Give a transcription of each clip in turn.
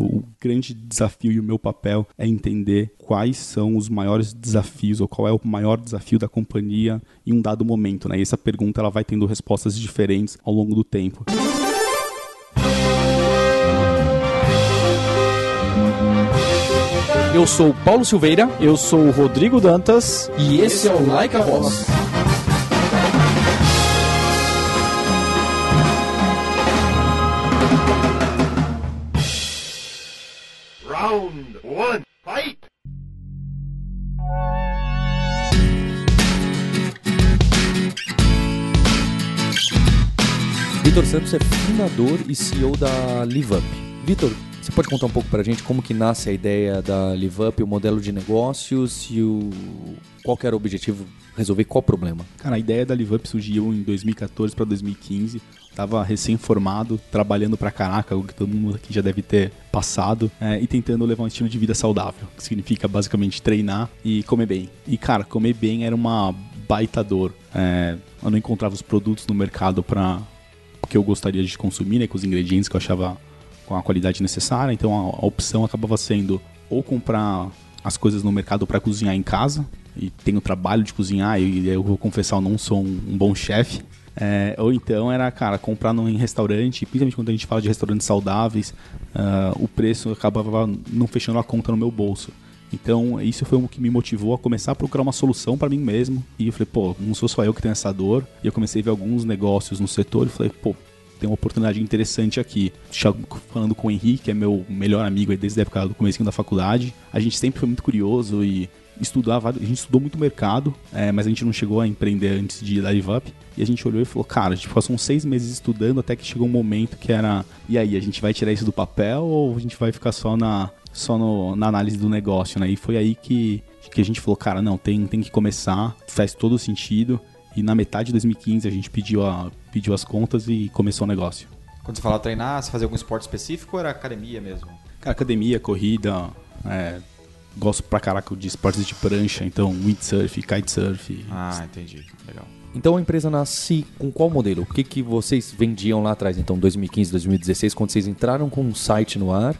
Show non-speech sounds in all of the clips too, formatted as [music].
que o grande desafio e o meu papel é entender quais são os maiores desafios ou qual é o maior desafio da companhia em um dado momento, né? E essa pergunta ela vai tendo respostas diferentes ao longo do tempo. Eu sou Paulo Silveira Eu sou Rodrigo Dantas. e esse é o Like a Boss. Vitor Santos é fundador e CEO da LiveUp. Vitor, você pode contar um pouco pra gente como que nasce a ideia da LiveUp, o modelo de negócios e o qual era o objetivo, resolver qual problema? Cara, a ideia da LiveUp surgiu em 2014 para 2015. Tava recém-formado, trabalhando pra caraca, o que todo mundo aqui já deve ter passado, é, e tentando levar um estilo de vida saudável, que significa basicamente treinar e comer bem. E cara, comer bem era uma baita dor. É, eu não encontrava os produtos no mercado para que eu gostaria de consumir, né, com os ingredientes que eu achava com a qualidade necessária. Então a, a opção acabava sendo ou comprar as coisas no mercado para cozinhar em casa, e tenho o trabalho de cozinhar, e eu vou confessar, eu não sou um, um bom chefe. É, ou então era, cara, comprar num, em restaurante, principalmente quando a gente fala de restaurantes saudáveis, ah, o preço acabava não fechando a conta no meu bolso. Então, isso foi o que me motivou a começar a procurar uma solução para mim mesmo. E eu falei, pô, não sou só eu que tenho essa dor. E eu comecei a ver alguns negócios no setor e falei, pô, tem uma oportunidade interessante aqui. Falando com o Henrique, que é meu melhor amigo desde a época do começo da faculdade, a gente sempre foi muito curioso e estudava, a gente estudou muito mercado, é, mas a gente não chegou a empreender antes de dar Live Up. E a gente olhou e falou, cara, a gente passou uns seis meses estudando até que chegou um momento que era, e aí, a gente vai tirar isso do papel ou a gente vai ficar só na, só no, na análise do negócio, né? E foi aí que, que a gente falou, cara, não, tem, tem que começar, faz todo sentido. E na metade de 2015 a gente pediu, a, pediu as contas e começou o negócio. Quando você fala treinar, você fazia algum esporte específico ou era academia mesmo? Cara, academia, corrida, é, gosto pra caraca de esportes de prancha, então windsurf, kitesurf. Ah, entendi. Legal. Então a empresa nasce com qual modelo? O que, que vocês vendiam lá atrás, então 2015, 2016, quando vocês entraram com um site no ar?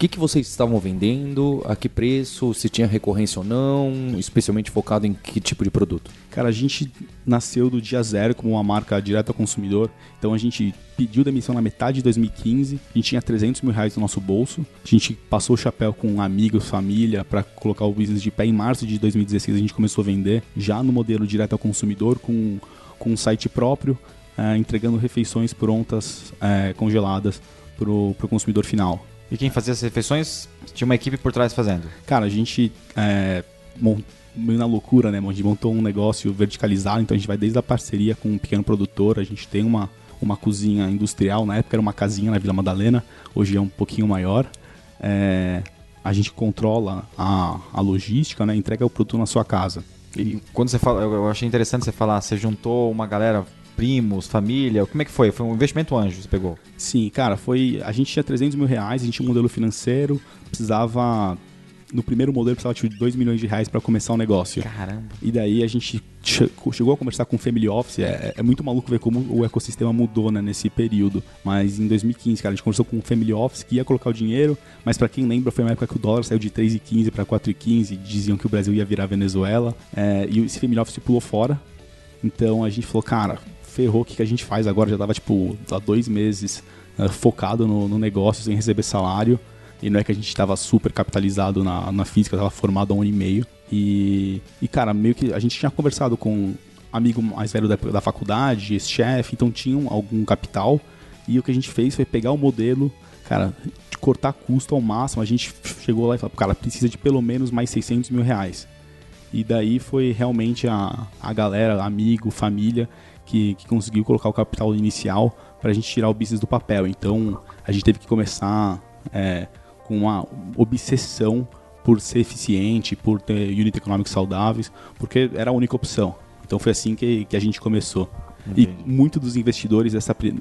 Que, que vocês estavam vendendo? A que preço? Se tinha recorrência ou não? Especialmente focado em que tipo de produto? Cara, a gente nasceu do dia zero como uma marca direta ao consumidor. Então a gente pediu demissão na metade de 2015. A gente tinha 300 mil reais no nosso bolso. A gente passou o chapéu com amigos, família, para colocar o business de pé. Em março de 2016 a gente começou a vender já no modelo direto ao consumidor com, com um site próprio, eh, entregando refeições prontas, eh, congeladas para o consumidor final. E quem fazia as refeições tinha uma equipe por trás fazendo. Cara, a gente é, mon- meio na loucura, né? A gente montou um negócio verticalizado, então a gente vai desde a parceria com um pequeno produtor, a gente tem uma, uma cozinha industrial, na época era uma casinha na Vila Madalena, hoje é um pouquinho maior. É, a gente controla a, a logística, né? Entrega o produto na sua casa. E quando você fala, eu achei interessante você falar, você juntou uma galera, primos, família, como é que foi? Foi um investimento anjo que você pegou? Sim, cara, foi. A gente tinha 300 mil reais, a gente tinha um modelo financeiro, precisava. No primeiro modelo precisava de 2 milhões de reais para começar o negócio. Caramba. E daí a gente che- chegou a conversar com o Family Office. É, é muito maluco ver como o ecossistema mudou né, nesse período. Mas em 2015, cara, a gente conversou com o Family Office que ia colocar o dinheiro, mas para quem lembra, foi uma época que o dólar saiu de 3,15 para 4,15. Diziam que o Brasil ia virar Venezuela. É, e esse Family Office pulou fora. Então a gente falou, cara, ferrou, o que, que a gente faz agora? Já tava, tipo, há dois meses eh, focado no, no negócio, sem receber salário. E não é que a gente estava super capitalizado na, na física, estava formado há um ano e meio. E, e, cara, meio que a gente tinha conversado com um amigo mais velho da, da faculdade, esse chefe, então tinham algum capital. E o que a gente fez foi pegar o modelo, cara, cortar custo ao máximo. A gente chegou lá e falou, cara, precisa de pelo menos mais 600 mil reais. E daí foi realmente a, a galera, amigo, família, que, que conseguiu colocar o capital inicial para a gente tirar o business do papel. Então a gente teve que começar é, com uma obsessão por ser eficiente, por ter unit economics saudáveis, porque era a única opção. Então foi assim que, que a gente começou. E muito dos investidores dessa pri-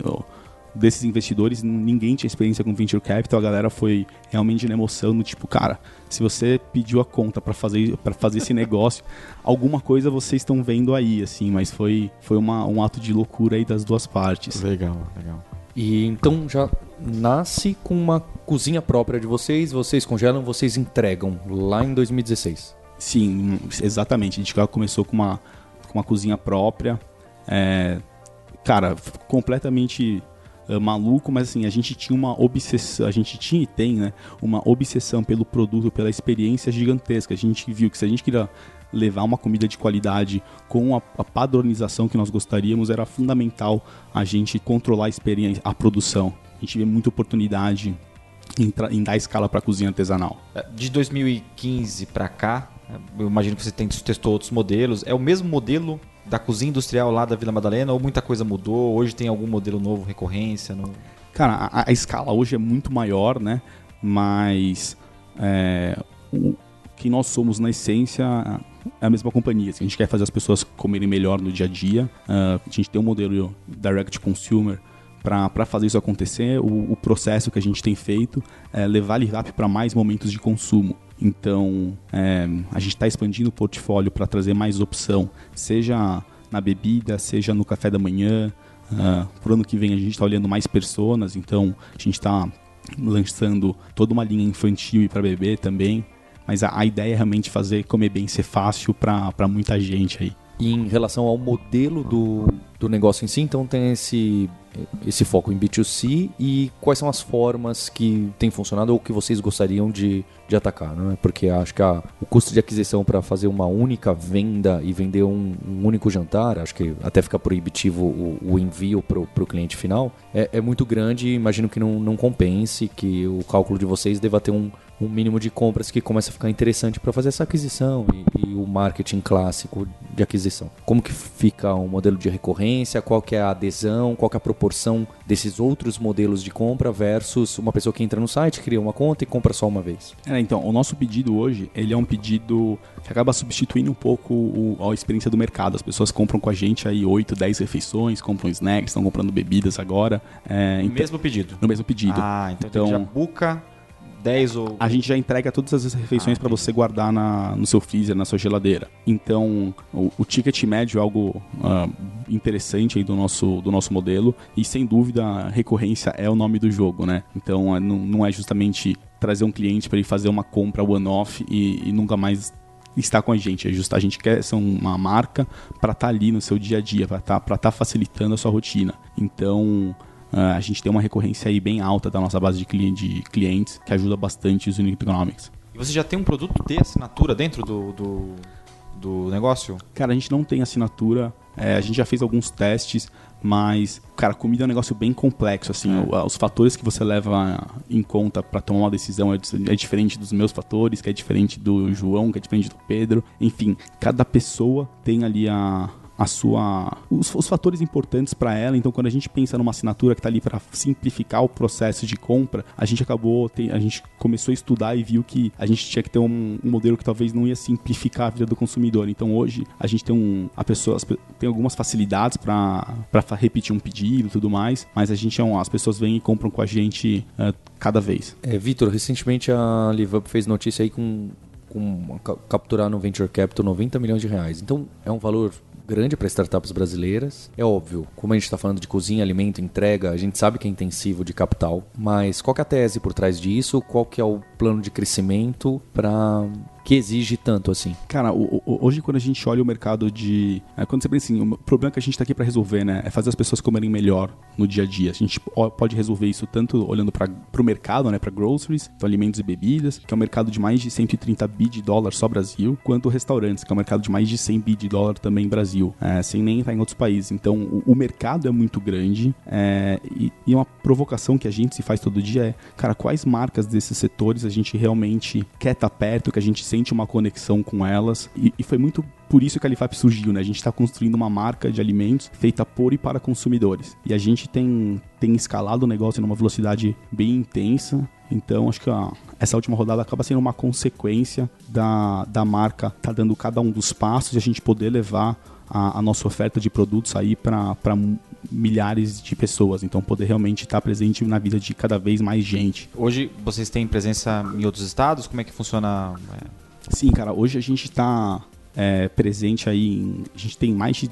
desses investidores, ninguém tinha experiência com venture capital, a galera foi realmente na emoção, no tipo, cara, se você pediu a conta para fazer para fazer esse negócio, alguma coisa vocês estão vendo aí, assim, mas foi foi uma, um ato de loucura aí das duas partes. Legal, legal. E então já nasce com uma cozinha própria de vocês, vocês congelam, vocês entregam lá em 2016. Sim, exatamente. A gente já começou com uma, com uma cozinha própria. É, cara, completamente uh, maluco, mas assim, a gente tinha uma obsessão, a gente tinha e tem, né, uma obsessão pelo produto, pela experiência gigantesca. A gente viu que se a gente queria levar uma comida de qualidade com a, a padronização que nós gostaríamos, era fundamental a gente controlar a experiência, a produção. A gente vê muita oportunidade em, em dar escala para a cozinha artesanal. É, de 2015 para cá, eu imagino que você tem, testou outros modelos. É o mesmo modelo da cozinha industrial lá da Vila Madalena ou muita coisa mudou? Hoje tem algum modelo novo, recorrência? Cara, a, a escala hoje é muito maior, né? Mas é, o que nós somos na essência é a mesma companhia. Assim, a gente quer fazer as pessoas comerem melhor no dia a dia. Uh, a gente tem um modelo direct consumer para fazer isso acontecer. O, o, processo que a gente tem feito é levar a para mais momentos de consumo. Então, é, a gente está expandindo o portfólio para trazer mais opção, seja na bebida, seja no café da manhã. Uh, pro ano que vem a gente está olhando mais personas, então a gente está lançando toda uma linha infantil e para bebê também. Mas a, a, ideia é realmente fazer comer bem ser fácil para muita gente aí. E em relação ao modelo do, do negócio em si, então tem esse esse foco em B2C e quais são as formas que têm funcionado ou que vocês gostariam de, de atacar, né? Porque acho que a, o custo de aquisição para fazer uma única venda e vender um, um, único jantar, acho que até fica proibitivo o, o envio para o cliente final, é, é, muito grande e imagino que não, não compense, que o cálculo de vocês deva ter um, um mínimo de compras que começa a ficar interessante para fazer essa aquisição e, e, o marketing clássico de aquisição. Como que fica o modelo de recorrência, qual que é a adesão, qual que é a proporção desses outros modelos de compra versus uma pessoa que entra no site, cria uma conta e compra só uma vez? É, então, o nosso pedido hoje, ele é um pedido que acaba substituindo um pouco o, a experiência do mercado. As pessoas compram com a gente aí 8, 10 refeições, compram snacks, estão comprando bebidas agora. É, no então, mesmo pedido? No mesmo pedido. Ah, então, então já buca 10 ou. A gente já entrega todas as refeições ah, para você guardar na, no seu freezer, na sua geladeira. Então, o, o ticket médio é algo uh, interessante aí do nosso, do nosso modelo. E sem dúvida, a recorrência é o nome do jogo, né? Então, é, não, não é justamente trazer um cliente para ele fazer uma compra one-off e, e nunca mais estar com a gente. É justo, a gente quer ser uma marca para estar tá ali no seu dia a dia, para estar tá, tá facilitando a sua rotina. Então, Uh, a gente tem uma recorrência aí bem alta da nossa base de, de clientes, que ajuda bastante os Unit Economics. E você já tem um produto de assinatura dentro do, do, do negócio? Cara, a gente não tem assinatura. É, a gente já fez alguns testes, mas, cara, comida é um negócio bem complexo, assim, é. os fatores que você leva em conta para tomar uma decisão é, é, diferente dos meus fatores, que é diferente do João, que é diferente do Pedro, enfim, cada pessoa tem ali a, a sua os, os fatores importantes para ela. Então, quando a gente pensa numa assinatura que está ali para simplificar o processo de compra, a gente acabou a gente começou a estudar e viu que a gente tinha que ter um, um modelo que talvez não ia simplificar a vida do consumidor. Então, hoje a gente tem um a pessoa tem algumas facilidades para para repetir um pedido e tudo mais, mas a gente é um, as pessoas vêm e compram com a gente uh, cada vez. É, Vitor, recentemente a LiveUp fez notícia aí com com capturar no Venture Capital 90 milhões de reais. Então é um valor grande para startups brasileiras. É óbvio, como a gente está falando de cozinha, alimento, entrega, a gente sabe que é intensivo de capital, mas qual é a tese por trás disso? Qual que é o plano de crescimento para que exige tanto assim? Cara, o, o, hoje quando a gente olha o mercado de. É, quando você pensa assim, o problema que a gente está aqui para resolver, né? É fazer as pessoas comerem melhor no dia a dia. A gente pode resolver isso tanto olhando para o mercado, né? Para groceries, então alimentos e bebidas, que é um mercado de mais de 130 bi de dólar só Brasil, quanto restaurantes, que é um mercado de mais de 100 bi de dólar também Brasil, é, sem nem entrar em outros países. Então o, o mercado é muito grande é, e, e uma provocação que a gente se faz todo dia é, cara, quais marcas desses setores a gente realmente quer estar tá perto, que a gente sente uma conexão com elas. E, e foi muito por isso que a Alifap surgiu, né? A gente está construindo uma marca de alimentos feita por e para consumidores. E a gente tem, tem escalado o negócio numa velocidade bem intensa. Então, acho que essa última rodada acaba sendo uma consequência da, da marca tá dando cada um dos passos e a gente poder levar a, a nossa oferta de produtos aí para milhares de pessoas. Então, poder realmente estar presente na vida de cada vez mais gente. Hoje, vocês têm presença em outros estados? Como é que funciona? É? Sim, cara. Hoje a gente está é, presente aí. Em, a gente tem mais de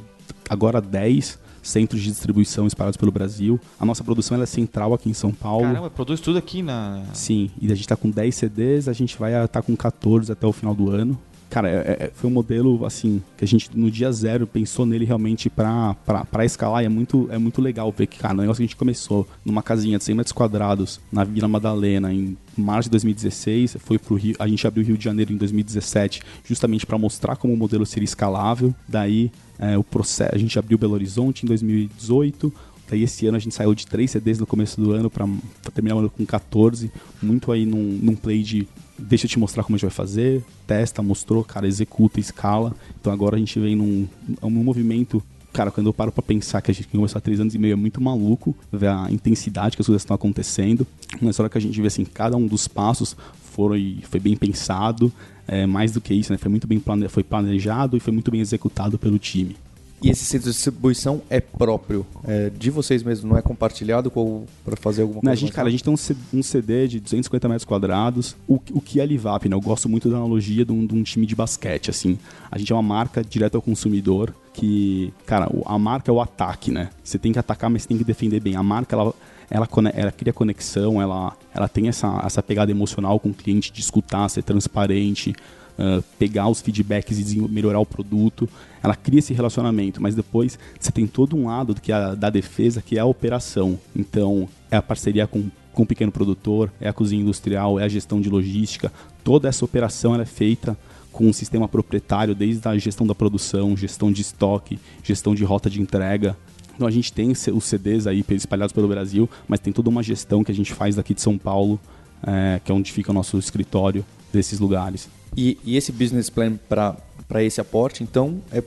agora 10 centros de distribuição espalhados pelo Brasil. A nossa produção é central aqui em São Paulo. Caramba, produz tudo aqui na. Sim, e a gente está com 10 CDs, a gente vai estar com 14 até o final do ano. Cara, é- é- foi um modelo, assim, que a gente no dia zero pensou nele realmente pra escalar. E é muito, é muito legal ver que, cara, o negócio que a gente começou numa casinha de 100 metros quadrados na Vila Madalena em março de 2016, foi pro Rio, a gente abriu o Rio de Janeiro em 2017, justamente para mostrar como o modelo seria escalável. Daí, é, o processo, a gente abriu Belo Horizonte em 2018. Daí esse ano a gente saiu de 3 CDs no começo do ano para terminar o ano com 14, muito aí num, num play de deixa eu te mostrar como a gente vai fazer, testa, mostrou, cara, executa, escala. Então agora a gente vem num, num movimento. Cara, quando eu paro pra pensar que a gente começou há três anos e meio, é muito maluco ver a intensidade que as coisas estão acontecendo. Mas na hora que a gente vê assim, cada um dos passos foi, foi bem pensado. É, mais do que isso, né? Foi muito bem plane, foi planejado e foi muito bem executado pelo time. E esse centro de distribuição é próprio, é de vocês mesmo, não é compartilhado para fazer alguma coisa? a gente, cara, a gente tem um CD de 250 metros quadrados. O, o que é Livap, né? Eu gosto muito da analogia de um, de um time de basquete, assim. A gente é uma marca direto ao consumidor que, cara, a marca é o ataque, né? Você tem que atacar, mas você tem que defender bem. A marca, ela, ela, ela cria conexão, ela, ela tem essa, essa pegada emocional com o cliente de escutar, ser transparente, ah, pegar os feedbacks e melhorar o produto. Ela cria esse relacionamento, mas depois você tem todo um lado do que é da defesa, que é a operação. Então, é a parceria com, com o pequeno produtor, é a cozinha industrial, é a gestão de logística. Toda essa operação é feita com um sistema proprietário, desde a gestão da produção, gestão de estoque, gestão de rota de entrega. Então a gente tem os CDs aí espalhados pelo Brasil, mas tem toda uma gestão que a gente faz daqui de São Paulo, é, que é onde fica o nosso escritório desses lugares. E, e esse business plan para esse aporte, então, é,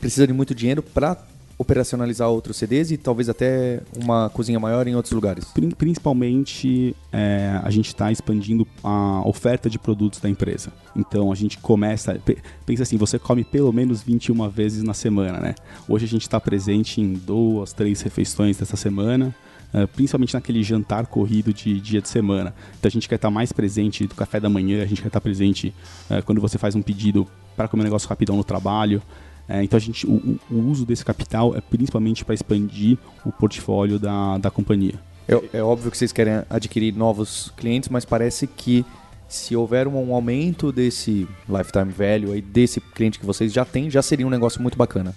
precisa de muito dinheiro para operacionalizar outros CDs e talvez até uma cozinha maior em outros lugares. Prin- Principalmente, é, a gente está expandindo a oferta de produtos da empresa. Então, a gente começa... pe- Pensa assim, você come pelo menos 21 vezes na semana, né? Hoje a gente está presente em duas, três refeições dessa semana. É, Principalmente naquele jantar corrido de dia de semana. Então a gente quer estar mais presente do café da manhã, a gente quer estar presente é, quando você faz um pedido para comer um negócio rapidão no trabalho. É, então a gente, o, o- o uso desse capital é principalmente para expandir o portfólio da, da companhia. É, é óbvio que vocês querem adquirir novos clientes, mas parece que se houver um aumento desse lifetime value aí, desse cliente que vocês já têm, já seria um negócio muito bacana.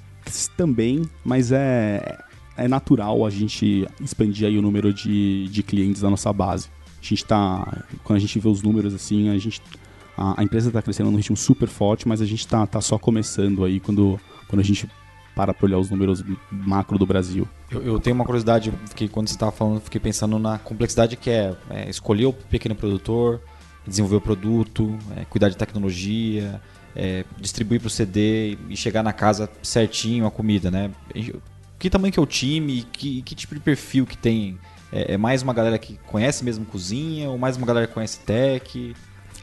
Também, mas é, é natural a gente expandir aí o número de, de clientes da nossa base. A gente tá. Quando a gente vê os números assim, a gente. A, a empresa está crescendo num ritmo super forte, mas a gente tá, tá só começando aí quando, quando a gente para para olhar os números macro do Brasil. Eu, eu tenho uma curiosidade, que quando você estava falando, fiquei pensando na complexidade que é, é, escolher o pequeno produtor, desenvolver o produto, é, cuidar de tecnologia, é, distribuir para o CD e chegar na casa certinho a comida, né? Que tamanho que é o time? Que, que tipo de perfil que tem? É, é mais uma galera que conhece mesmo cozinha ou mais uma galera que conhece tech?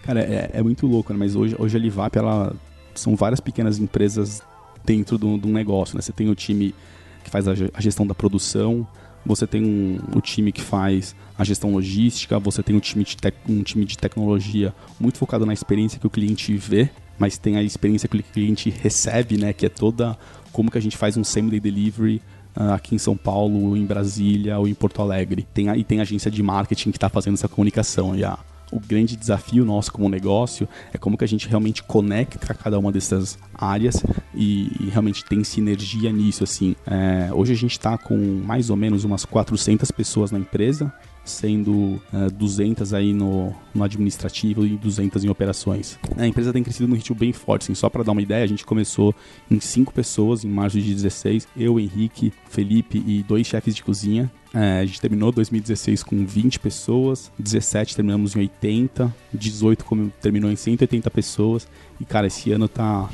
Cara, é, é muito louco, né? Mas hoje, hoje a Livap, ela são várias pequenas empresas dentro de um negócio, né? Você tem o time que faz a gestão da produção, você tem um, o time que faz a gestão logística, você tem um time, de tec- um time de tecnologia muito focado na experiência que o cliente vê, mas tem a experiência que o cliente recebe, né? Que é toda como que a gente faz um same-day delivery ah, aqui em São Paulo, em Brasília ou em Porto Alegre. Tem, e tem agência de marketing que está fazendo essa comunicação. O grande desafio nosso como negócio é como que a gente realmente conecta cada uma dessas áreas e, e realmente tem sinergia nisso, assim. É, hoje a gente está com mais ou menos umas 400 pessoas na empresa, sendo é, 200 aí no, no administrativo e 200 em operações. A empresa tem crescido num ritmo bem forte, assim, só para dar uma ideia, a gente começou em 5 pessoas em março de 16, eu, Henrique, Felipe e dois chefes de cozinha. É, a gente terminou 2016 com 20 pessoas, 17 terminamos em 80, 18 como terminou em 180 pessoas. E cara, esse ano tá,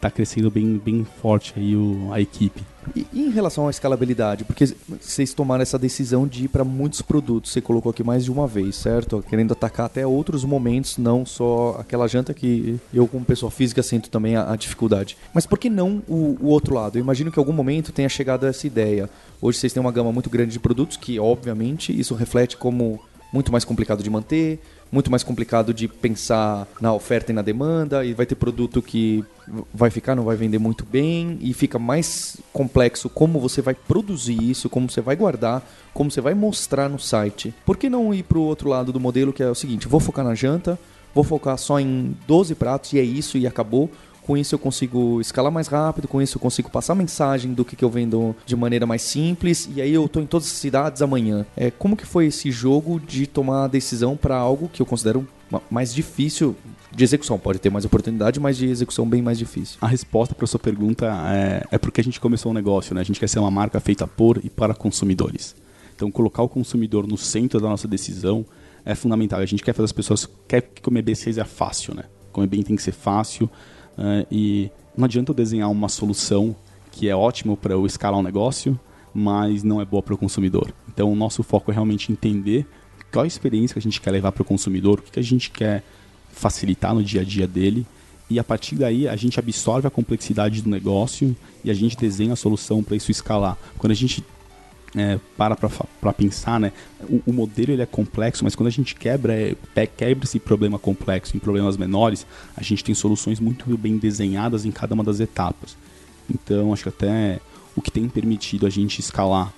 tá crescendo bem, bem forte aí o, a equipe. E, em relação à escalabilidade, porque vocês tomaram essa decisão de ir para muitos produtos, você colocou aqui mais de uma vez, certo? Querendo atacar até outros momentos, não só aquela janta que eu, como pessoa física, sinto também a, a dificuldade. Mas por que não o, o outro lado? Eu imagino que em algum momento tenha chegado essa ideia. Hoje vocês têm uma gama muito grande de produtos, que obviamente isso reflete como muito mais complicado de manter, muito mais complicado de pensar na oferta e na demanda, e vai ter produto que vai ficar, não vai vender muito bem, e fica mais complexo como você vai produzir isso, como você vai guardar, como você vai mostrar no site. Por que não ir para o outro lado do modelo, que é o seguinte: vou focar na janta, vou focar só em 12 pratos e é isso e acabou. Com isso eu consigo escalar mais rápido, com isso eu consigo passar mensagem do que, que eu vendo de maneira mais simples, e aí eu tô em todas as cidades amanhã. É, como que foi esse jogo de tomar a decisão para algo que eu considero ma- mais difícil de execução? Pode ter mais oportunidade, mas de execução bem mais difícil. A resposta para sua pergunta é, é porque a gente começou um negócio, né? A gente quer ser uma marca feita por e para consumidores. Então, colocar o consumidor no centro da nossa decisão é fundamental. A gente quer fazer as pessoas quer que comer bem seja fácil, né? Comer bem tem que ser fácil eh, e não adianta eu desenhar uma solução que é ótimo para eu escalar um negócio, mas não é boa para o consumidor. Então, o nosso foco é realmente entender qual a experiência que a gente quer levar para o consumidor, o que que a gente quer facilitar no dia a dia dele e a partir daí a gente absorve a complexidade do negócio e a gente desenha a solução para isso escalar. Quando a gente é, para para pensar, né, o, o modelo ele é complexo, mas quando a gente quebra, é, quebra esse problema complexo em problemas menores, a gente tem soluções muito bem desenhadas em cada uma das etapas. Então, acho que até o que tem permitido a gente escalar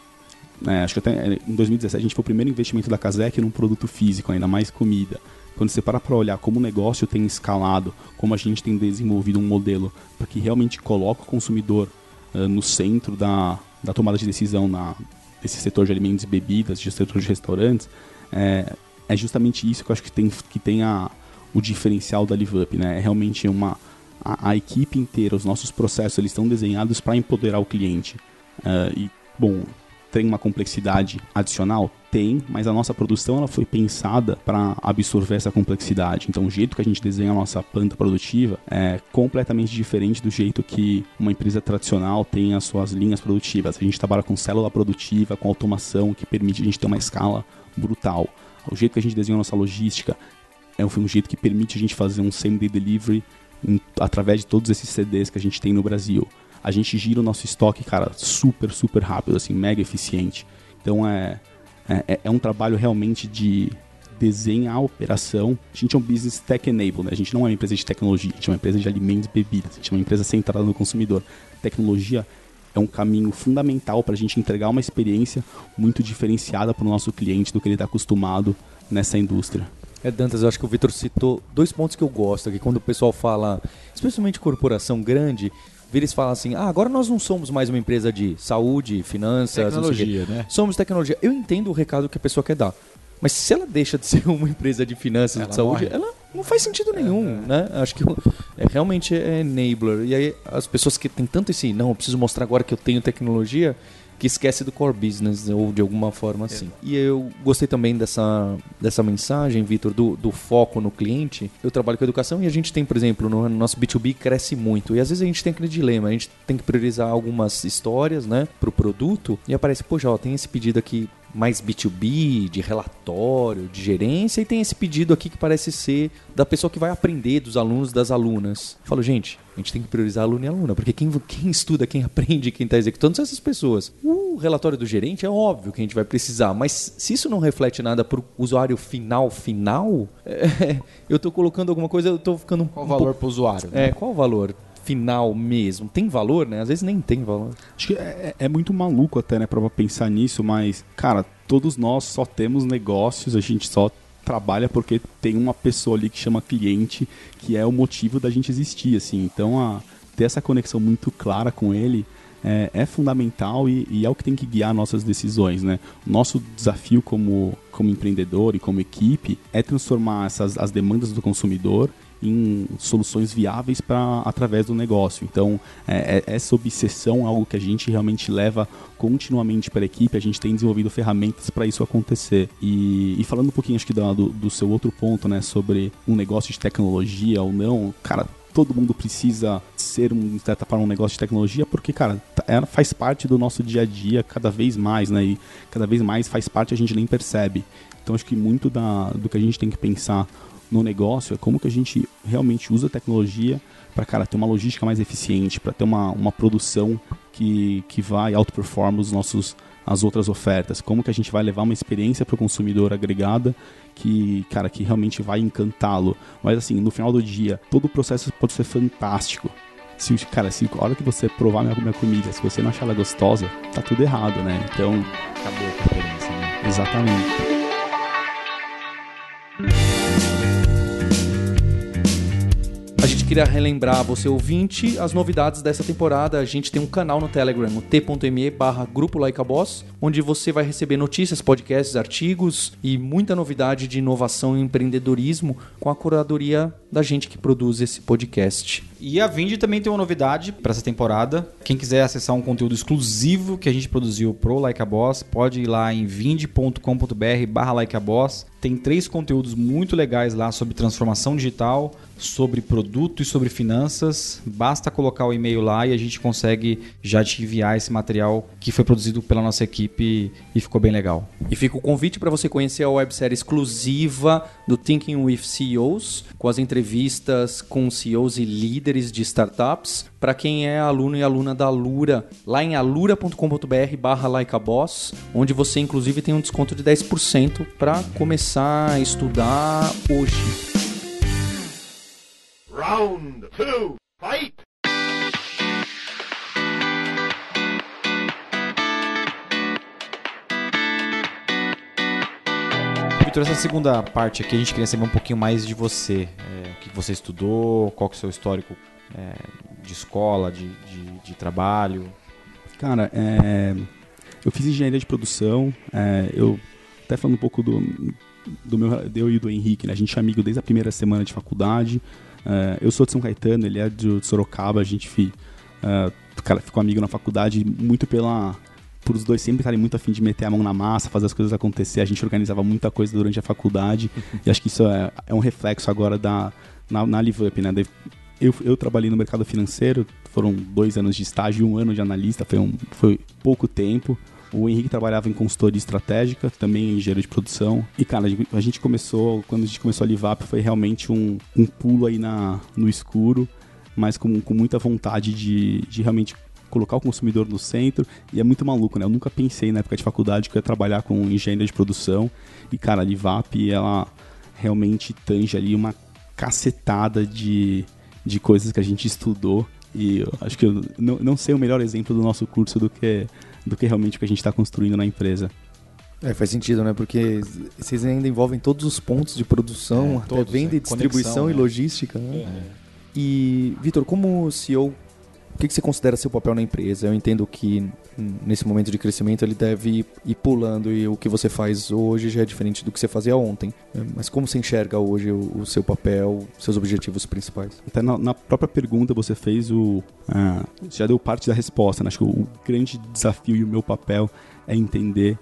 é, acho que até é, em 2017 a gente foi o primeiro investimento da Kazek num produto físico, ainda mais comida. Quando você para para olhar como o negócio tem escalado, como a gente tem desenvolvido um modelo para que realmente coloque o consumidor ah, no centro da, da tomada de decisão na, desse setor de alimentos e bebidas, de setor de restaurantes, é, é justamente isso que eu acho que tem, que tem a, o diferencial da LiveUp, né? É realmente uma a, a equipe inteira, os nossos processos, eles estão desenhados para empoderar o cliente. Ah, e bom, tem uma complexidade adicional? Tem, mas a nossa produção ela foi pensada para absorver essa complexidade. Então, o jeito que a gente desenha a nossa planta produtiva é completamente diferente do jeito que uma empresa tradicional tem as suas linhas produtivas. A gente trabalha com célula produtiva, com automação, que permite a gente ter uma escala brutal. O jeito que a gente desenha a nossa logística é um, jeito que permite a gente fazer um same-day delivery através de todos esses CDs que a gente tem no Brasil. A gente gira o nosso estoque, cara, super, super rápido, assim, mega eficiente. Então é, é, é um trabalho realmente de desenhar a operação. A gente é um business tech enable, né? A gente não é uma empresa de tecnologia, a gente é uma empresa de alimentos e bebidas, a gente é uma empresa centrada no consumidor. Tecnologia é um caminho fundamental para a gente entregar uma experiência muito diferenciada para o nosso cliente do que ele está acostumado nessa indústria. É, Dantas, eu acho que o Vitor citou dois pontos que eu gosto aqui. Quando o pessoal fala, especialmente corporação grande, vira e fala assim: ah, agora nós não somos mais uma empresa de saúde, finanças. Tecnologia, né? Somos tecnologia. Eu entendo o recado que a pessoa quer dar. Mas se ela deixa de [laughs] ser uma empresa de finanças, Ela de saúde, morre. ela não faz sentido nenhum, né? Acho que é, realmente é enabler. E aí as pessoas que têm tanto esse, não, eu preciso mostrar agora que eu tenho tecnologia, que esquece do core business ou de alguma forma assim. E eu gostei também dessa, dessa mensagem, Vitor, do, do foco no cliente. Eu trabalho com educação e a gente tem, por exemplo, no nosso B2B cresce muito. E às vezes a gente tem aquele dilema, a gente tem que priorizar algumas histórias, né, pro produto e aparece, poxa, ó, tem esse pedido aqui mais B2B, de relatório, de gerência, e tem esse pedido aqui que parece ser da pessoa que vai aprender, dos alunos, das alunas. Eu falo, gente, a gente tem que priorizar aluno e aluna, porque quem, quem estuda, quem [laughs] aprende, quem está executando são essas pessoas. O relatório do gerente é óbvio que a gente vai precisar, mas se isso não reflete nada para o usuário final, final, [laughs] é, eu estou colocando alguma coisa, eu estou ficando Qual o um valor para o usuário? né? É, qual o valor final mesmo? Tem valor, né? Às vezes nem tem valor. Acho que é, é muito maluco até, né, pra pensar nisso, mas, cara, todos nós só temos negócios, a gente só trabalha porque tem uma pessoa ali que chama cliente, que é o motivo da gente existir, assim. Então, a, ter essa conexão muito clara com ele é, é fundamental e, e é o que tem que guiar nossas decisões, né? Nosso desafio como, como empreendedor e como equipe é transformar essas, as demandas do consumidor em soluções viáveis para através do negócio. Então, é, é- essa obsessão é algo que a gente realmente leva continuamente para a equipe. A gente tem desenvolvido ferramentas para isso acontecer. E, e falando um pouquinho, acho que do, do seu outro ponto, né, sobre um negócio de tecnologia ou não, cara. Todo mundo precisa ser, um, certa forma, um negócio de tecnologia, porque, cara, tá- ela faz parte do nosso dia a dia cada vez mais, né? E cada vez mais faz parte a gente nem percebe. Então, acho que muito da, do que a gente tem que pensar no negócio é como que a gente realmente usa a tecnologia para cara ter uma logística mais eficiente, para ter uma, uma produção que, que vai outperform os nossos as outras ofertas, como que a gente vai levar uma experiência para o consumidor agregada que, cara, que realmente vai encantá-lo. Mas assim, no final do dia, todo o processo pode ser fantástico. Se, cara, se a hora que você provar minha, minha comida, se você não achar ela gostosa, tá tudo errado, né? Então, Acabou a experiência, né? exatamente. Queria relembrar você ouvinte as novidades dessa temporada. A gente tem um canal no Telegram, o t.me barra Grupo Like a Boss, onde você vai receber notícias, podcasts, artigos e muita novidade de inovação e empreendedorismo com a curadoria da gente que produz esse podcast. E a Vind também tem uma novidade para essa temporada. Quem quiser acessar um conteúdo exclusivo que a gente produziu pro Like a Boss, pode ir lá em vind.com.br barra Like a Boss. Tem três conteúdos muito legais lá sobre transformação digital, sobre produto e sobre finanças. Basta colocar o e-mail lá e a gente consegue já te enviar esse material que foi produzido pela nossa equipe e ficou bem legal. E fica o convite para você conhecer a websérie exclusiva do Thinking with CEOs, com as entrevistas com CEOs e líderes de startups. Para quem é aluno e aluna da Alura, lá em alura.com.br barra likeaboss, onde você inclusive tem um desconto de 10% para começar a estudar hoje. Round two, fight! Vitor, essa segunda parte aqui a gente queria saber um pouquinho mais de você. É, o que você estudou, qual que é o seu histórico é, de escola, de, de, de trabalho. Cara, é, eu fiz engenharia de produção. é, eu até falando um pouco do, do meu, eu e do Henrique, né? A gente é amigo desde a primeira semana de faculdade. É, eu sou de São Caetano, ele é de Sorocaba. A gente é, cara, ficou amigo na faculdade muito pela por os dois sempre estarem muito afim de meter a mão na massa, fazer as coisas acontecer. A gente organizava muita coisa durante a faculdade. [laughs] e acho que isso é, é um reflexo agora da, na, na LiveUp, né? Eu, eu trabalhei no mercado financeiro, foram dois anos de estágio e um ano de analista, foi, um, foi pouco tempo. O Henrique trabalhava em consultoria estratégica, também em engenheiro de produção. E, cara, a gente- começou, quando a gente começou a Livap, foi realmente um, um pulo aí na, no escuro, mas com, com muita vontade de, de realmente colocar o consumidor no centro. E é muito maluco, né? Eu nunca pensei na época de faculdade que eu ia trabalhar com engenharia de produção. E, cara, a Livap, ela realmente tange ali uma cacetada de, de coisas que a gente estudou. E acho que eu não, não sei o melhor exemplo do nosso curso do que, do que realmente o que a gente está construindo na empresa. É, faz sentido, né? Porque vocês ainda envolvem todos os pontos de produção, É, até todos, venda é. e distribuição Conexão, e né? logística. Né? E, Vitor, como CEO, o que, você considera seu papel na empresa? Eu entendo que hum, nesse momento de crescimento ele deve ir, pulando e o que você faz hoje já é diferente do que você fazia ontem. É, Mas como você enxerga hoje o, seu papel, seus objetivos principais? Até na, na própria pergunta você fez o. ah, já deu parte da resposta, né? Acho que o, grande desafio e o meu papel é entender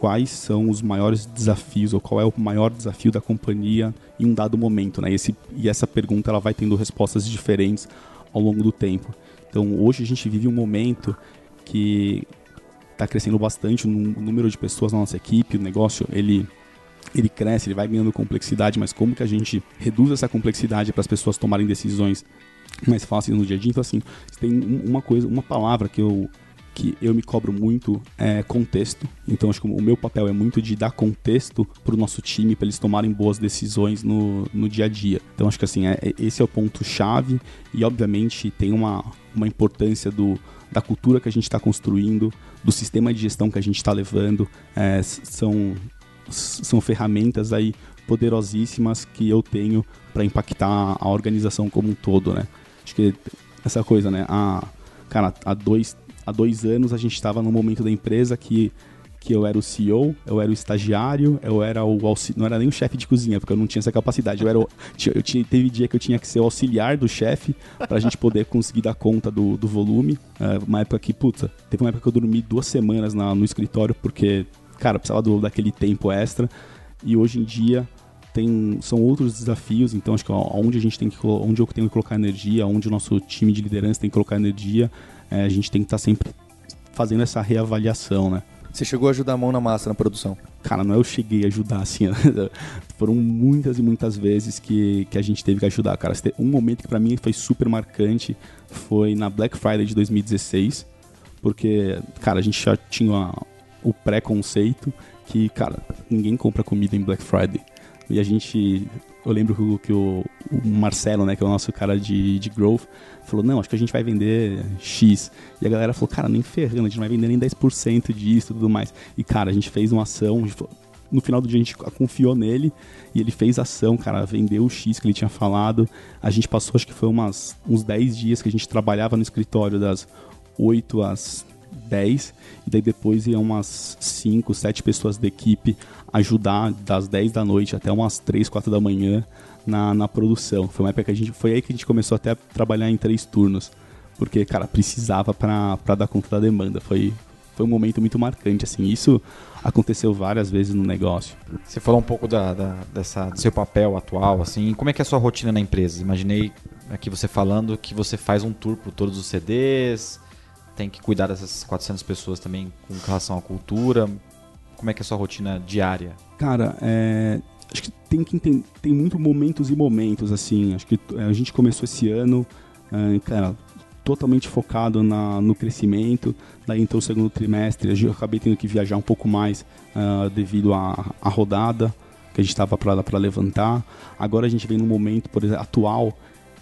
quais são os maiores desafios ou qual é o maior desafio da companhia em um dado momento, né? Esse, e essa pergunta ela vai tendo respostas diferentes ao longo do tempo. Então hoje a gente vive um momento que está crescendo bastante o nú- o número de pessoas na nossa equipe, o negócio ele ele cresce, ele vai ganhando complexidade, mas como que a gente reduz essa complexidade para as pessoas tomarem decisões mais fáceis no dia a dia? Então assim, tem um- uma coisa, uma palavra que eu que eu me cobro muito é contexto. Então acho que o meu papel é muito de dar contexto para o nosso time para eles tomarem boas decisões no, no dia a dia. Então acho que assim é, é- esse é o ponto chave e obviamente tem uma, uma importância do da cultura que a gente está construindo, do sistema de gestão que a gente está levando, é, são são ferramentas aí poderosíssimas que eu tenho para impactar a organização como um todo, né? Acho que essa coisa, né? A, cara, há dois, há dois anos a gente estava num momento da empresa que, que eu era o CEO, eu era o estagiário, eu era o não era nem o chefe de cozinha, porque eu não tinha essa capacidade. Eu era o, eu tinha, teve dia que eu tinha que ser o auxiliar do chefe para a gente poder conseguir dar conta do, do volume. É, uma época que, puta, teve uma época que eu dormi duas semanas na- no escritório porque, cara, precisava do, daquele tempo extra. E hoje em dia tem, são outros desafios, então acho que onde a gente tem que onde eu tenho que colocar energia, onde o nosso time de liderança tem que colocar energia, é, a gente tem que estar sempre fazendo essa reavaliação, né? Você chegou a ajudar a mão na massa na produção. Cara, não é eu cheguei a ajudar, assim, [laughs] foram muitas e muitas vezes que, que a gente teve que ajudar, cara. Um momento que pra mim foi super marcante foi na Black Friday de 2016, porque, cara, a gente já tinha o pré-conceito que, cara, ninguém compra comida em Black Friday. E a gente. Eu lembro que, o- que o, o Marcelo, né, que é o nosso cara de, de growth, falou: Não, acho que a gente vai vender X. E a galera falou: Cara, nem ferrando, a gente não vai vender nem 10% disso e tudo mais. E, cara, a gente fez uma ação. No final do dia a gente confiou nele e ele fez ação, cara, vendeu o X que ele tinha falado. A gente passou, acho que foi umas, uns 10 dias que a gente trabalhava no escritório das 8 às 10, e daí depois iam umas 5, 7 pessoas da equipe ajudar das 10 da noite até umas 3, 4 da manhã na, na produção. Foi uma época que a gente. Foi aí que a gente começou até a trabalhar em três turnos. Porque, cara, precisava pra dar conta da demanda. Foi, foi um momento muito marcante, assim. Isso aconteceu várias vezes no negócio. Você falou um pouco da, da- dessa, do seu papel atual, assim. Como é que é a sua rotina na empresa? Imaginei aqui você falando que você faz um tour por todos os CDs, tem que cuidar dessas 400 pessoas também com relação à cultura. Como é que é a sua rotina diária? Cara, é, acho que tem que entender, tem muito momentos e momentos, assim. Acho que é, a gente começou esse ano, é, cara, totalmente focado na, no crescimento. Daí então o segundo trimestre eu acabei tendo que viajar um pouco mais ah, devido à, à rodada que a gente estava para levantar. Agora a gente vem num momento, por exemplo, atual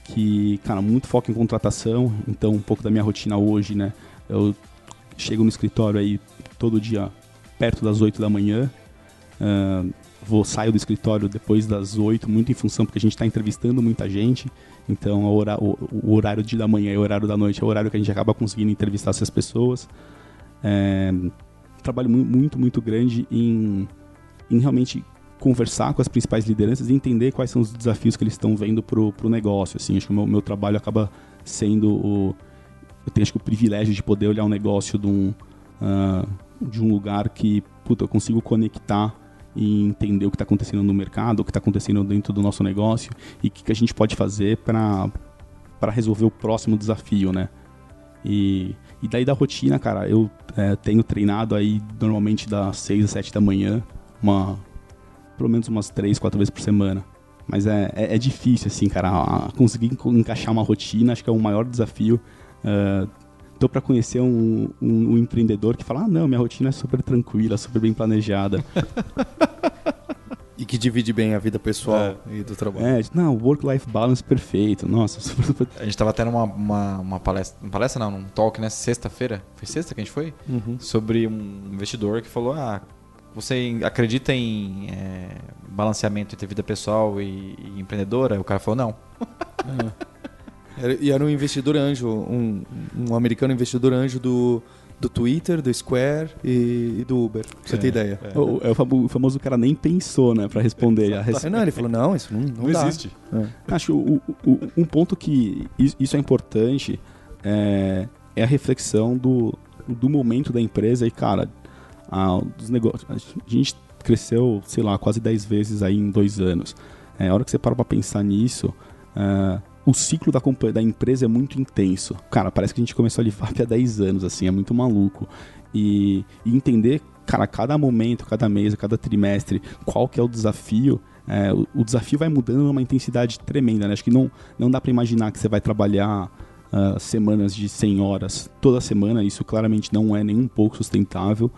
que, cara, muito foco em contratação. Então um pouco da minha rotina hoje, né? Eu chego no escritório aí todo dia perto das 8 da manhã. Ah, vou saio do escritório depois das 8, muito em função porque a gente está entrevistando muita gente. Então o, o- o horário de da manhã e o horário da noite é o horário que a gente acaba conseguindo entrevistar essas pessoas. É, trabalho mu- muito, muito grande em, em realmente conversar com as principais lideranças e entender quais são os desafios que eles estão vendo pro, pro negócio. Assim, acho que o meu, meu trabalho acaba sendo o. Eu tenho acho que o privilégio de poder olhar um negócio de um, ah, de um lugar que puta, eu consigo conectar e entender o que está acontecendo no mercado, o que está acontecendo dentro do nosso negócio e o que, que a gente pode fazer para resolver o próximo desafio, né? E, e daí da rotina, cara, eu é, tenho treinado aí normalmente das 6 às 7 da manhã, uma, pelo menos umas 3, 4 vezes por semana. Mas é, é, é difícil, assim, cara, conseguir encaixar uma rotina, acho que é o maior desafio. É, tô para conhecer um, um, um empreendedor que fala: ah, não, minha rotina é super tranquila, super bem planejada. [laughs] E que divide bem a vida pessoal e do trabalho. é, não, work-life balance perfeito. Nossa, [laughs] super, super A gente tava tendo uma, uma, uma palestra, uma palestra não, um talk nessa sexta-feira, foi sexta que a gente foi? Sobre um investidor que falou, ah, você acredita em é, balanceamento entre vida pessoal e, e empreendedora? O cara falou, não. Era- [laughs] E era um investidor anjo, um, um americano investidor anjo do, do Twitter, do Square e, e do Uber. Pra você ter ideia. O, é o famo- o famoso cara nem pensou, né, pra responder. A res- É, não, ele falou, não, isso não, não, Não dá. existe. É. Acho o, o- um ponto que is- isso é importante é, é a reflexão do, do momento da empresa e, cara, a, dos negócios. A gente cresceu, sei lá, quase 10 vezes aí em dois anos. É, a hora que você para pra pensar nisso, é, o ciclo da, da empresa é muito intenso. Cara, parece que a gente começou a Livap há 10 anos, assim, é muito maluco. E, e entender, cara, cada momento, cada mês, cada trimestre, qual que é o desafio, é, o, o desafio vai mudando numa intensidade tremenda, né? Acho que não, não dá pra imaginar que você vai trabalhar ah, semanas de 100 horas toda semana, isso claramente não é nem um pouco sustentável,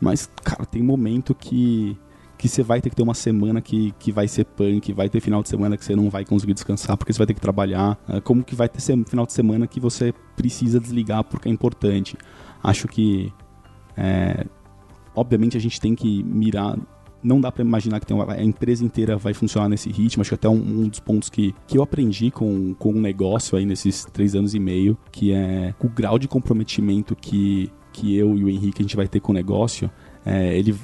mas, cara, tem momento que que você vai ter que ter uma semana que, que vai ser punk, vai ter final de semana que você não vai conseguir descansar porque você vai ter que trabalhar, ah, como que vai ter final de semana que você precisa desligar porque é importante. Acho que, é, obviamente, a gente tem que mirar. Não dá pra imaginar que tem uma- a empresa inteira vai funcionar nesse ritmo. Acho que até um, um dos pontos que, que eu aprendi com, com um negócio aí nesses três anos e meio, que é o grau de comprometimento que, que eu e o Henrique a gente vai ter com o negócio, é, ele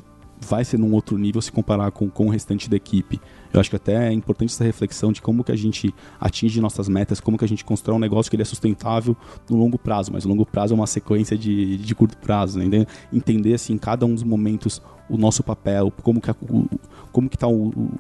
vai ser num outro nível se comparar com, com o restante da equipe. Eu acho que até é importante essa reflexão de como que a gente atinge nossas metas, como que a gente constrói um negócio que ele é sustentável no longo prazo, mas o longo prazo é uma sequência de, de curto prazo, né? Entender- Entender, assim, em cada um dos momentos o nosso papel, como que, a- o, como que tá o, o,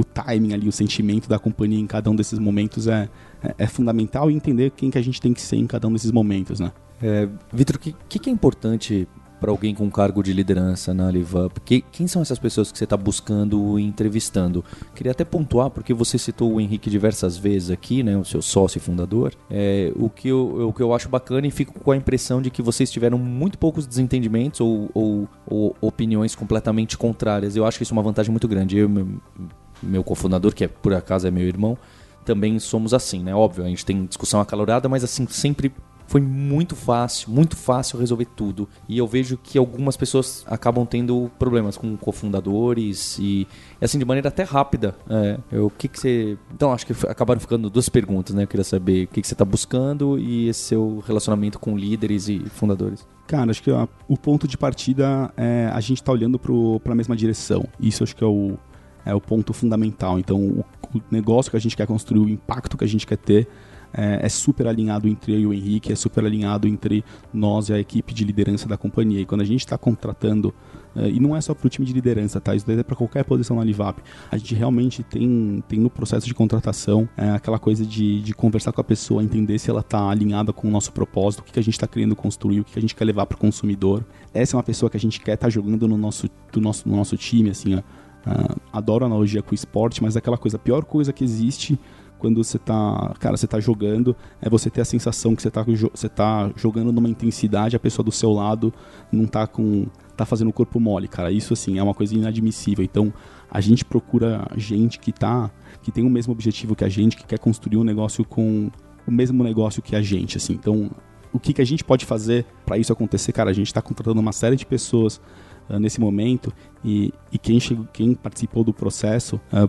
o timing ali, o sentimento da companhia em cada um desses momentos é, é, é fundamental e entender quem que a gente tem que ser em cada um desses momentos, né? É, Vitor, o que que é importante para alguém com cargo de liderança na LiveUp, que, quem são essas pessoas que você está buscando e entrevistando? Queria até pontuar, porque você citou o Henrique diversas vezes aqui, né, o seu sócio e fundador, é, o, que eu, o que eu acho bacana e fico com a impressão de que vocês tiveram muito poucos desentendimentos ou, ou, ou opiniões completamente contrárias. Eu acho que isso é uma vantagem muito grande. Eu, meu, meu cofundador, que é, por acaso é meu irmão, também somos assim, né? Óbvio, a gente tem discussão acalorada, mas assim, sempre foi muito fácil, muito fácil resolver tudo. E eu vejo que algumas pessoas acabam tendo problemas com cofundadores e, assim, de maneira até rápida. É, o que, que você. Então, acho que acabaram ficando duas perguntas, né? Eu queria saber o que, que você está buscando e esse seu relacionamento com líderes e fundadores. Cara, acho que o ponto de partida é a gente tá olhando para a mesma direção. Isso acho que é o, é o ponto fundamental. Então, o, o negócio que a gente quer construir, o impacto que a gente quer ter, é, é, super alinhado entre eu e o Henrique, é super alinhado entre nós e a equipe de liderança da companhia. E quando a gente está contratando, é, e não é só para o time de liderança, tá? Isso é para qualquer posição na Livap. A gente realmente tem, tem no processo de contratação é, aquela coisa de, de conversar com a pessoa, entender se ela está alinhada com o nosso propósito, o que, que a gente está querendo construir, o que, que a gente quer levar para o consumidor. Essa é uma pessoa que a gente quer estar tá jogando no nosso, do nosso, no nosso time, assim, ó. Uh, adoro analogia com o esporte, mas é aquela coisa, a pior coisa que existe quando você tá, cara, você tá jogando, é você ter a sensação que você tá, você tá jogando numa intensidade, a pessoa do seu lado não tá com tá fazendo o corpo mole, cara. Isso assim é uma coisa inadmissível. Então, a gente procura gente que tá que tem o mesmo objetivo que a gente, que quer construir um negócio com o mesmo negócio que a gente, assim. Então, o que, que a gente pode fazer para isso acontecer, cara? A gente está contratando uma série de pessoas uh, nesse momento e, e quem, chegou, quem participou do processo uh,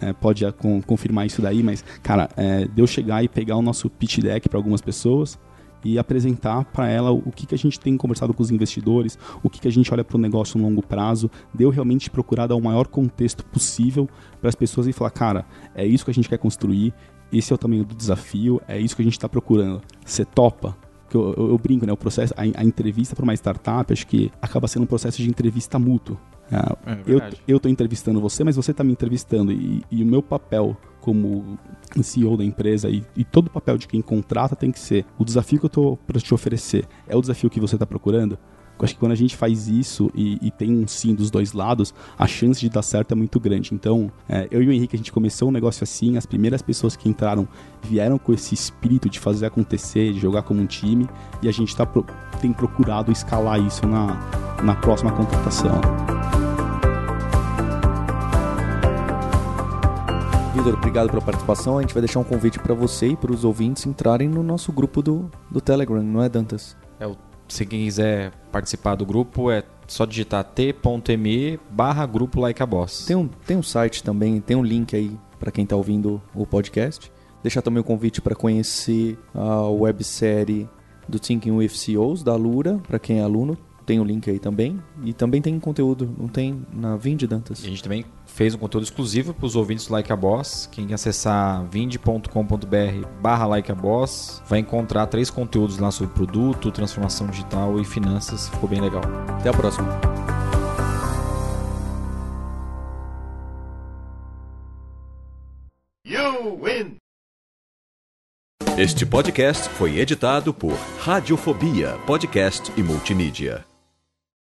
é, pode com, confirmar isso daí, mas, cara, é, deu chegar e pegar o nosso pitch deck para algumas pessoas e apresentar para ela o que, que a gente tem conversado com os investidores, o que, que a gente olha para o negócio no longo prazo, deu realmente procurar dar o maior contexto possível para as pessoas e falar, cara, é isso que a gente quer construir, esse é o tamanho do desafio, é isso que a gente está procurando. Você topa? Que eu, eu, eu, brinco, né? O processo, a, a entrevista para uma startup, acho que acaba sendo um processo de entrevista mútuo. Ah, é eu, eu tô entrevistando você, mas você está me entrevistando. E, e, o meu papel como CEO da empresa e, e, todo o papel de quem contrata tem que ser o desafio que eu estou para te oferecer. É o desafio que você está procurando? Eu acho que quando a gente faz isso e, e, tem um sim dos dois lados, a chance de dar certo é muito grande. Então, é, eu e o Henrique, a gente começou um negócio assim, as primeiras pessoas que entraram vieram com esse espírito de fazer acontecer, de jogar como um time, e a gente tá, tem procurado escalar isso na, na próxima contratação. Vitor, obrigado pela participação. A gente vai deixar um convite para você e para os ouvintes entrarem no nosso grupo do, do Telegram, não é, Dantas? É se quem quiser participar do grupo, é só digitar t.me barra grupo like a boss. Tem um, tem um site também, tem um link aí para quem está ouvindo o podcast. Deixar também o convite para conhecer a websérie do Thinking with CEOs, da Lura, para quem é aluno. Tem o um link aí também. E também tem conteúdo, não tem na Vind, Dantas? E a gente também fez um conteúdo exclusivo para os ouvintes do Like a Boss. Quem acessar vind.com.br barra Like a Boss vai encontrar três conteúdos lá sobre produto, transformação digital e finanças. Ficou bem legal. Até a próxima. You win. Este podcast foi editado por Radiofobia, podcast e multimídia.